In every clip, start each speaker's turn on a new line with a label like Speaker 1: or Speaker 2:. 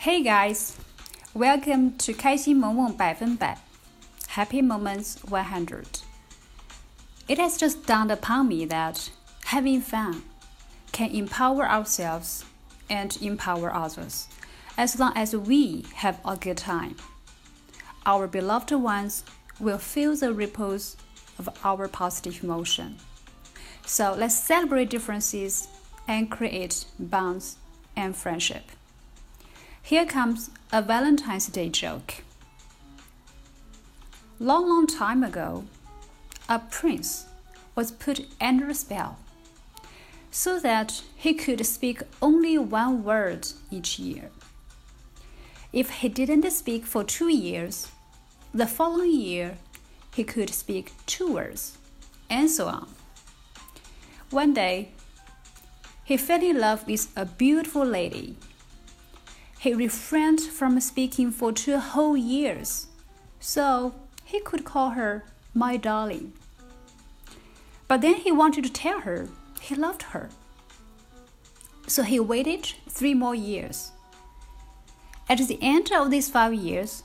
Speaker 1: Hey guys, welcome to 开心萌萌百分百 Happy Moments 100. It has just dawned upon me that having fun can empower ourselves and empower others as long as we have a good time. Our beloved ones will feel the ripples of our positive emotion. So let's celebrate differences and create bonds and friendship. Here comes a Valentine's Day joke. Long, long time ago, a prince was put under a spell so that he could speak only one word each year. If he didn't speak for two years, the following year he could speak two words, and so on. One day, he fell in love with a beautiful lady. He refrained from speaking for two whole years, so he could call her my darling. But then he wanted to tell her he loved her. So he waited three more years. At the end of these five years,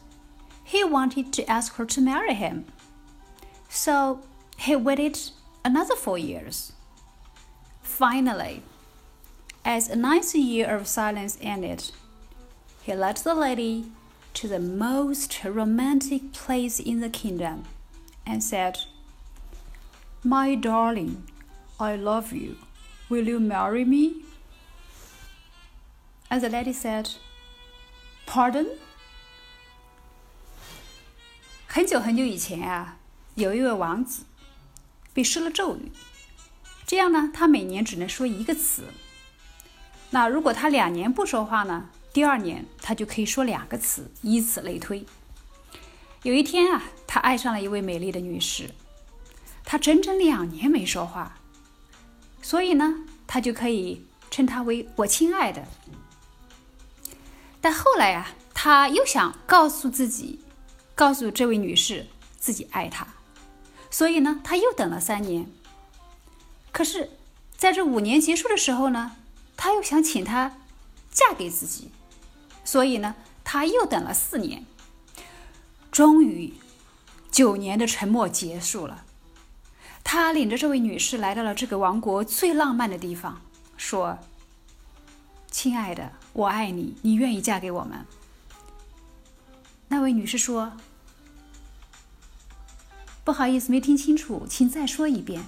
Speaker 1: he wanted to ask her to marry him. So he waited another four years. Finally, as a ninth year of silence ended, he led the lady to the most romantic place in the kingdom and said, My darling, I love you. Will you marry me? And the lady said, Pardon? 很久很久以前啊，有一位王子被施了咒语，这样呢，他每年只能说一个词。那如果他两年不说话呢， 第二年他就可以说两个词，以此类推。有一天啊，他爱上了一位美丽的女士，他整整两年没说话，所以呢，他就可以称她为我亲爱的。但后来呀，他又想告诉自己，告诉这位女士自己爱她，所以呢，他又等了三年。可是，在这五年结束的时候呢，他又想请她嫁给自己，所以呢，他又等了四年。终于，九年的沉默结束了。他领着这位女士来到了这个王国最浪漫的地方，说：“亲爱的。”我爱你，你愿意嫁给我们？那位女士说：“不好意思，没听清楚，请再说一遍。”